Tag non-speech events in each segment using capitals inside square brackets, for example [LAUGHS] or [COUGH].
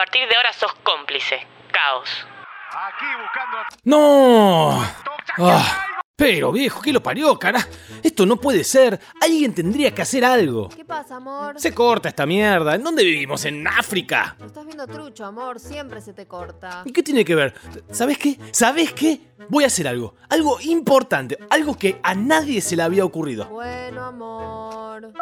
partir de ahora sos cómplice. Caos. Aquí buscando. ¡No! Ah, pero viejo, ¿qué lo parió, cara? Esto no puede ser. Alguien tendría que hacer algo. ¿Qué pasa, amor? Se corta esta mierda. ¿En dónde vivimos? ¿En África? Lo estás viendo trucho, amor. Siempre se te corta. ¿Y qué tiene que ver? ¿Sabes qué? ¿Sabes qué? Voy a hacer algo. Algo importante. Algo que a nadie se le había ocurrido. Bueno, amor.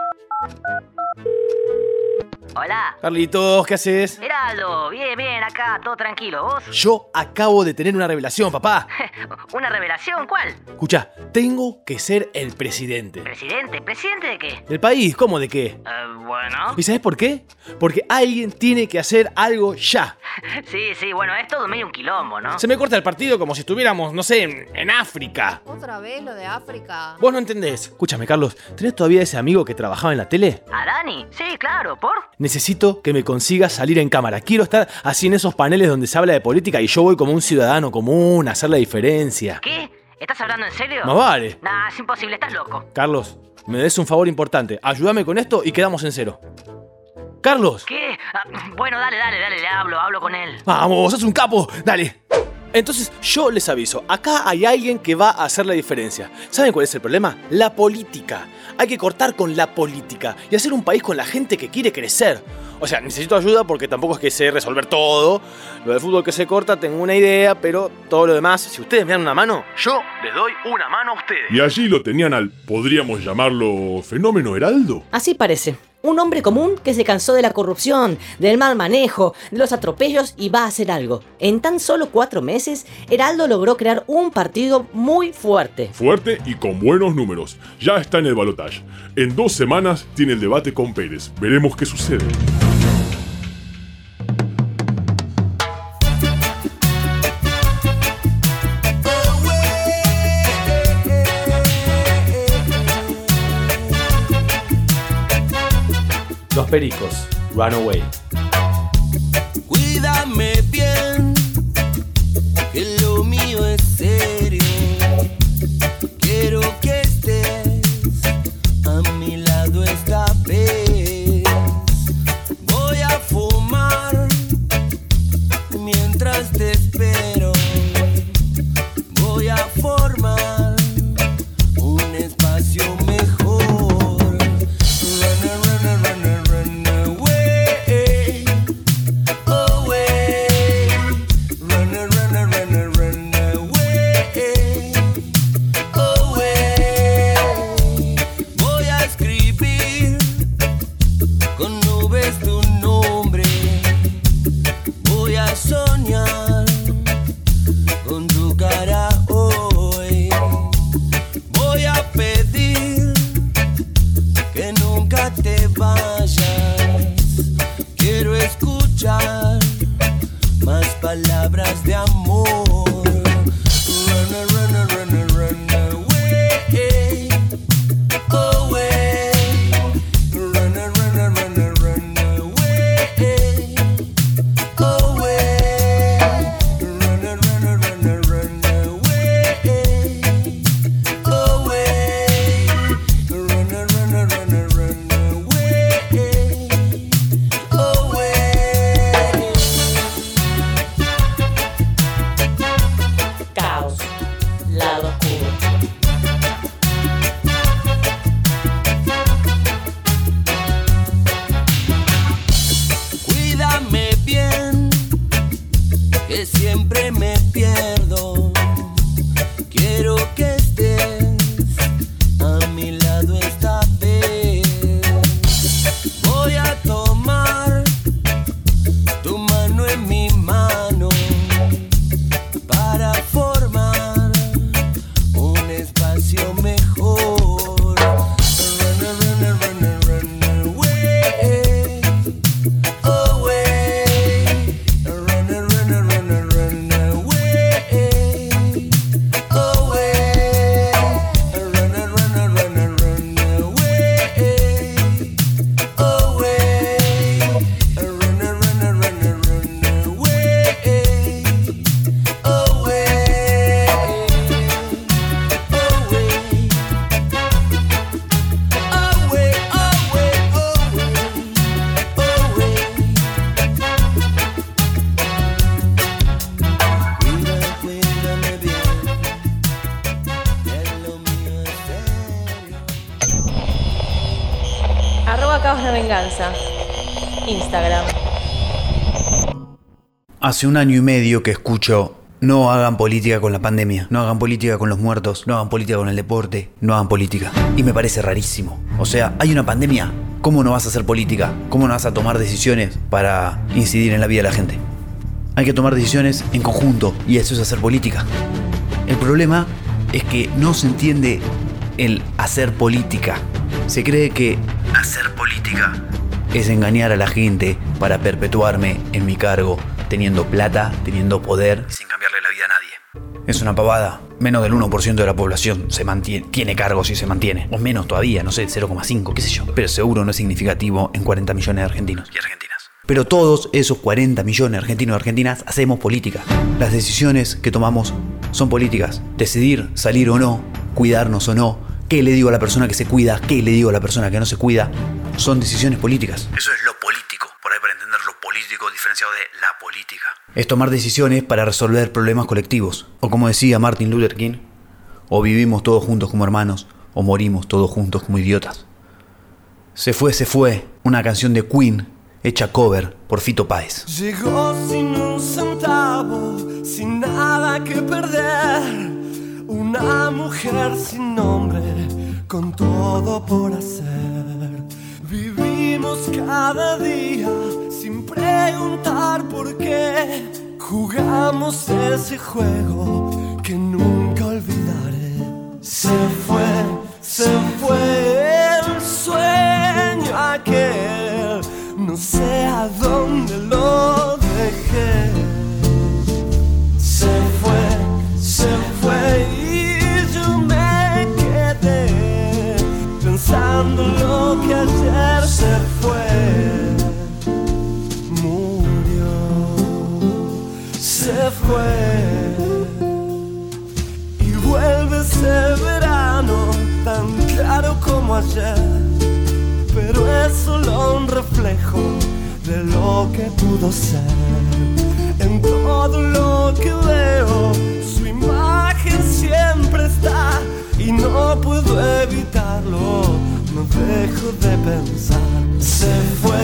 Hola. Carlitos, ¿qué haces? Heraldo, bien, bien, acá, todo tranquilo. ¿Vos? Yo acabo de tener una revelación, papá. [LAUGHS] ¿Una revelación? ¿Cuál? Escucha, tengo que ser el presidente. ¿Presidente? ¿Presidente de qué? ¿Del país? ¿Cómo de qué? Eh, bueno. ¿Y sabes por qué? Porque alguien tiene que hacer algo ya. [LAUGHS] Sí, sí, bueno, es todo medio un quilombo, ¿no? Se me corta el partido como si estuviéramos, no sé, en, en África. Otra vez lo de África. Vos no entendés. Escúchame, Carlos, ¿tenés todavía ese amigo que trabajaba en la tele? ¿A Dani? Sí, claro, ¿por? Necesito que me consigas salir en cámara. Quiero estar así en esos paneles donde se habla de política y yo voy como un ciudadano común a hacer la diferencia. ¿Qué? ¿Estás hablando en serio? Más vale. Nah, es imposible, estás loco. Carlos, me des un favor importante. Ayúdame con esto y quedamos en cero. Carlos. ¿Qué? Ah, bueno, dale, dale, dale, le hablo, hablo con él. Vamos, sos un capo. Dale. Entonces yo les aviso, acá hay alguien que va a hacer la diferencia. ¿Saben cuál es el problema? La política. Hay que cortar con la política y hacer un país con la gente que quiere crecer. O sea, necesito ayuda porque tampoco es que sé resolver todo. Lo del fútbol que se corta, tengo una idea, pero todo lo demás, si ustedes me dan una mano, yo les doy una mano a ustedes. Y allí lo tenían al, podríamos llamarlo, fenómeno Heraldo. Así parece. Un hombre común que se cansó de la corrupción, del mal manejo, de los atropellos y va a hacer algo. En tan solo cuatro meses, Heraldo logró crear un partido muy fuerte. Fuerte y con buenos números. Ya está en el balotaje. En dos semanas tiene el debate con Pérez. Veremos qué sucede. Pericos, Runaway. Instagram. Hace un año y medio que escucho no hagan política con la pandemia, no hagan política con los muertos, no hagan política con el deporte, no hagan política. Y me parece rarísimo. O sea, hay una pandemia, ¿cómo no vas a hacer política? ¿Cómo no vas a tomar decisiones para incidir en la vida de la gente? Hay que tomar decisiones en conjunto y eso es hacer política. El problema es que no se entiende el hacer política. Se cree que hacer política es engañar a la gente para perpetuarme en mi cargo, teniendo plata, teniendo poder, sin cambiarle la vida a nadie. Es una pavada. Menos del 1% de la población se mantiene, tiene cargos y se mantiene. O menos todavía, no sé, 0,5, qué sé yo. Pero seguro no es significativo en 40 millones de argentinos y argentinas. Pero todos esos 40 millones de argentinos y argentinas hacemos política. Las decisiones que tomamos son políticas. Decidir salir o no, cuidarnos o no, qué le digo a la persona que se cuida, qué le digo a la persona que no se cuida, son decisiones políticas. Eso es lo político, por ahí para entender lo político diferenciado de la política. Es tomar decisiones para resolver problemas colectivos. O como decía Martin Luther King, o vivimos todos juntos como hermanos, o morimos todos juntos como idiotas. Se fue, se fue, una canción de Queen hecha cover por Fito Páez. Llegó sin un centavo, sin nada que perder. Una mujer sin nombre, con todo por hacer. Vivimos cada día sin preguntar por qué. Jugamos ese juego que nunca olvidaré. Se fue, se fue el sueño aquel. No sé ese verano tan claro como ayer pero es solo un reflejo de lo que pudo ser. En todo lo que veo, su imagen siempre está y no puedo evitarlo, no dejo de pensar. Se fue,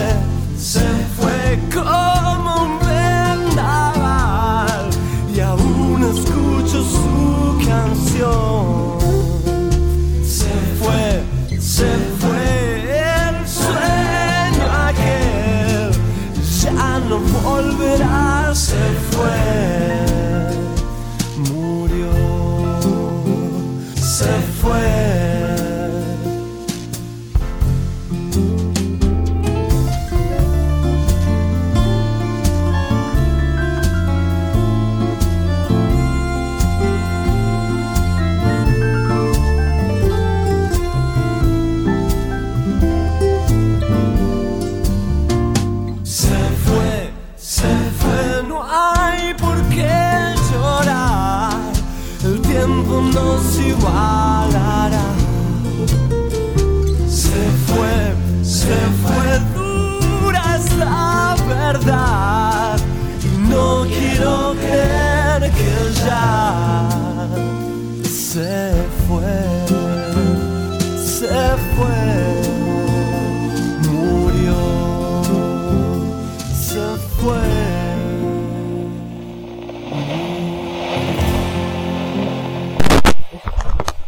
fue.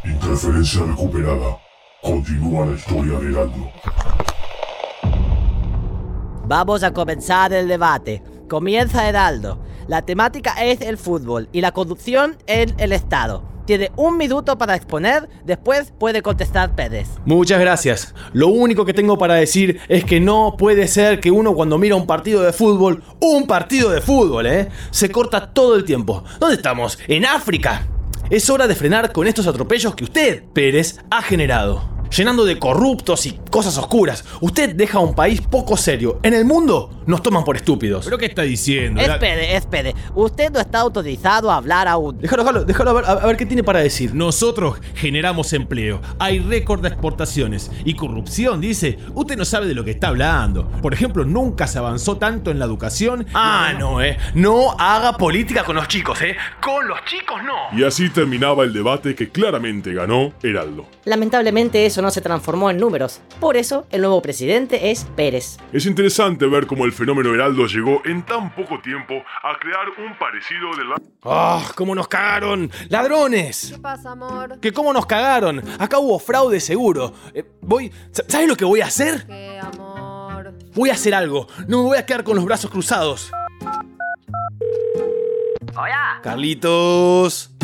Interferencia recuperada. Continúa la historia de Heraldo. Vamos a comenzar el debate. Comienza Heraldo. La temática es el fútbol y la conducción en el Estado. Tiene un minuto para exponer, después puede contestar Pérez. Muchas gracias. Lo único que tengo para decir es que no puede ser que uno cuando mira un partido de fútbol, un partido de fútbol, ¿eh? Se corta todo el tiempo. ¿Dónde estamos? ¿En África? Es hora de frenar con estos atropellos que usted, Pérez, ha generado. Llenando de corruptos y cosas oscuras, usted deja un país poco serio en el mundo nos toman por estúpidos. ¿Pero qué está diciendo? Espere, espere. Usted no está autorizado a hablar aún. Déjalo, déjalo, déjalo a ver, a ver qué tiene para decir. Nosotros generamos empleo, hay récord de exportaciones y corrupción, dice. Usted no sabe de lo que está hablando. Por ejemplo, nunca se avanzó tanto en la educación. Ah, no, eh. No haga política con los chicos, eh. Con los chicos no. Y así terminaba el debate que claramente ganó Heraldo. Lamentablemente eso no se transformó en números. Por eso el nuevo presidente es Pérez. Es interesante ver cómo el fenómeno Heraldo llegó en tan poco tiempo a crear un parecido de la... ¡Ah! ¿Cómo nos cagaron? ¡Ladrones! ¿Qué pasa, amor? ¿Que cómo nos cagaron? Acá hubo fraude seguro. Eh, voy. ¿Sabes lo que voy a hacer? ¿Qué, amor? Voy a hacer algo. No me voy a quedar con los brazos cruzados. Hola. Carlitos.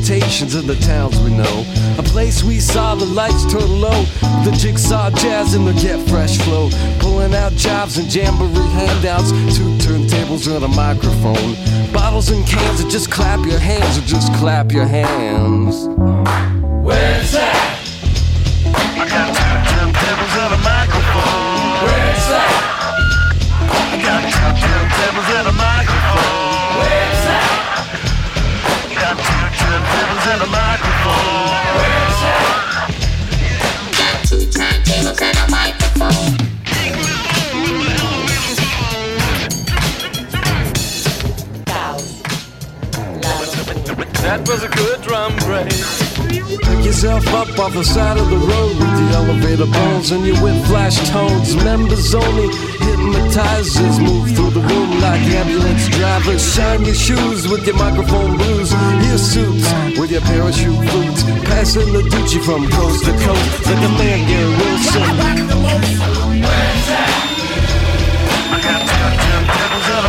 Of the towns we know. A place we saw the lights turn low, the jigsaw jazz and the get fresh flow. Pulling out jobs and jamboree handouts, two turntables and a microphone. Bottles and cans, or just clap your hands, or just clap your hands. Where's that? behind a microphone. Yourself off the side of the road with the elevator bones and your whip flash tones. Members only hypnotizers move through the room like ambulance drivers. Shine your shoes with your microphone blues. Your suits with your parachute boots. Passing the Gucci from coast to coast like a man Gary Wilson. I got two turntables and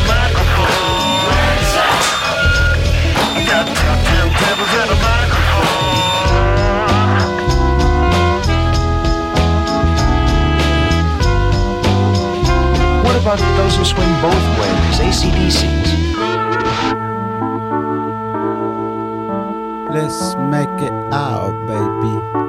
who swing both ways? ACDCs. Let's make it out, baby.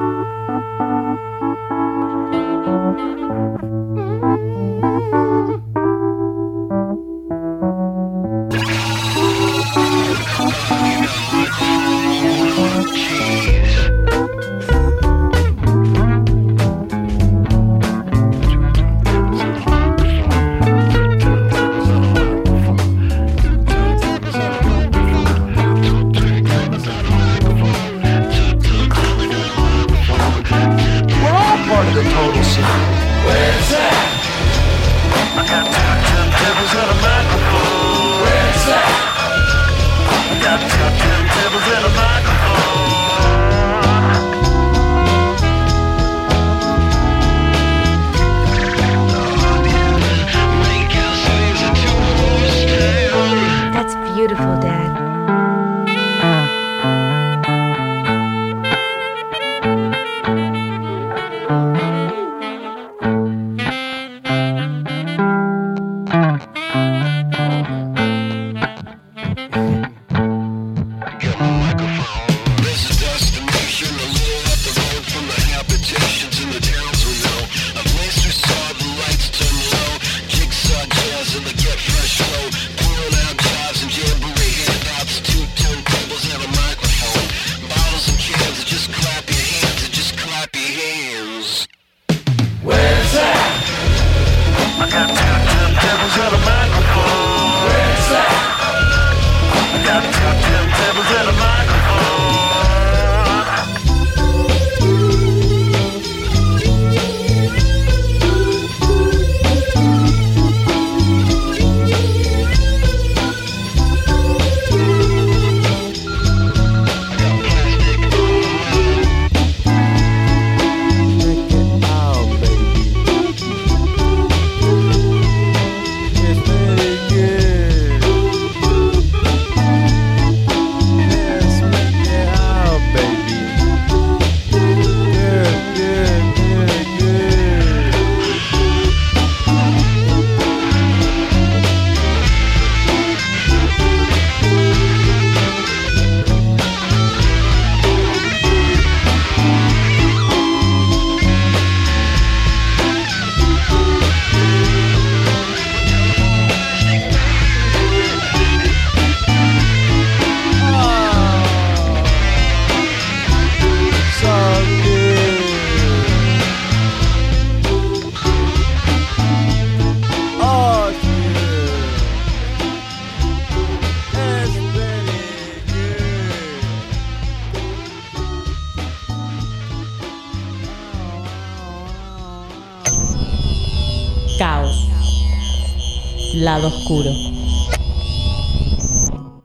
Lado oscuro.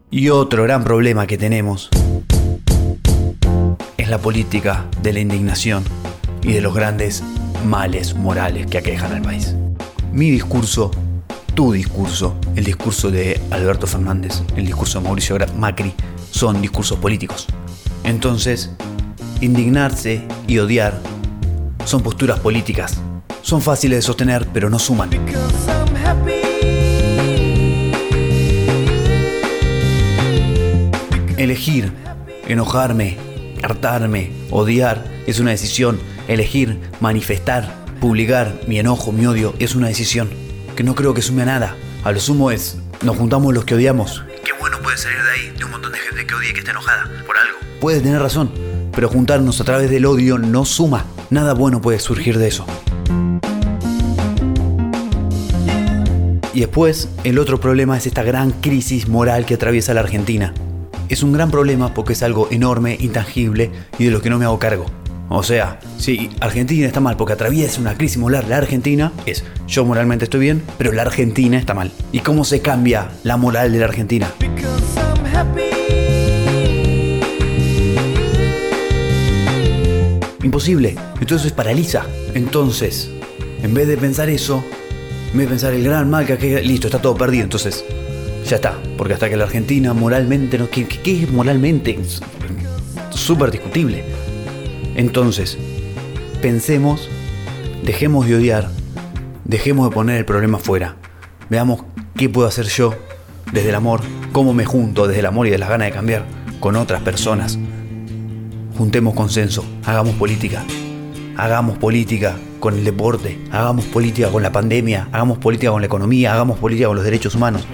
Y otro gran problema que tenemos es la política de la indignación y de los grandes males morales que aquejan al país. Mi discurso, tu discurso, el discurso de Alberto Fernández, el discurso de Mauricio Macri, son discursos políticos. Entonces, indignarse y odiar son posturas políticas. Son fáciles de sostener, pero no suman. Elegir, enojarme, hartarme, odiar es una decisión. Elegir, manifestar, publicar mi enojo, mi odio es una decisión que no creo que sume a nada. A lo sumo es, nos juntamos los que odiamos. Qué bueno puede salir de ahí, de un montón de gente que odia y que está enojada por algo. Puede tener razón, pero juntarnos a través del odio no suma. Nada bueno puede surgir de eso. Y después, el otro problema es esta gran crisis moral que atraviesa la Argentina. Es un gran problema porque es algo enorme, intangible y de lo que no me hago cargo. O sea, si Argentina está mal porque atraviesa una crisis moral la Argentina, es yo moralmente estoy bien, pero la Argentina está mal. ¿Y cómo se cambia la moral de la Argentina? Imposible. Entonces paraliza. Entonces, en vez de pensar eso, en vez de pensar el gran mal que listo, está todo perdido. Entonces, ya está. Porque hasta que la Argentina moralmente no. ¿Qué, qué- es moralmente? Súper discutible. Entonces, pensemos, dejemos de odiar, dejemos de poner el problema afuera. Veamos qué puedo hacer yo desde el amor, cómo me junto desde el amor y de las ganas de cambiar con otras personas. Juntemos consenso, hagamos política. Hagamos política con el deporte, hagamos política con la pandemia, hagamos política con la economía, hagamos política con los derechos humanos.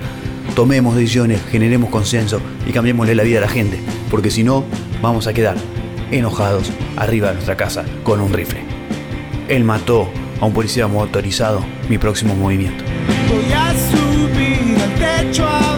Tomemos decisiones, generemos consenso y cambiémosle la vida a la gente, porque si no, vamos a quedar enojados arriba de nuestra casa con un rifle. Él mató a un policía motorizado, mi próximo movimiento. Voy a subir al techo a